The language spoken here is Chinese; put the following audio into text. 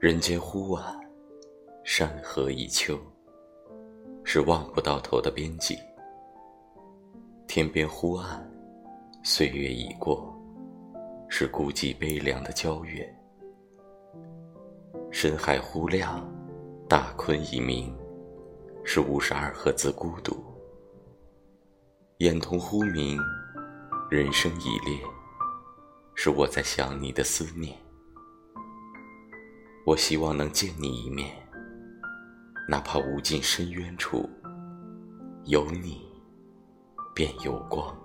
人间忽晚，山河已秋，是望不到头的边际。天边忽暗，岁月已过，是孤寂悲凉的皎月。深海忽亮，大坤已明，是五十二赫兹孤独。眼瞳忽明，人生已裂，是我在想你的思念。我希望能见你一面，哪怕无尽深渊处，有你便有光。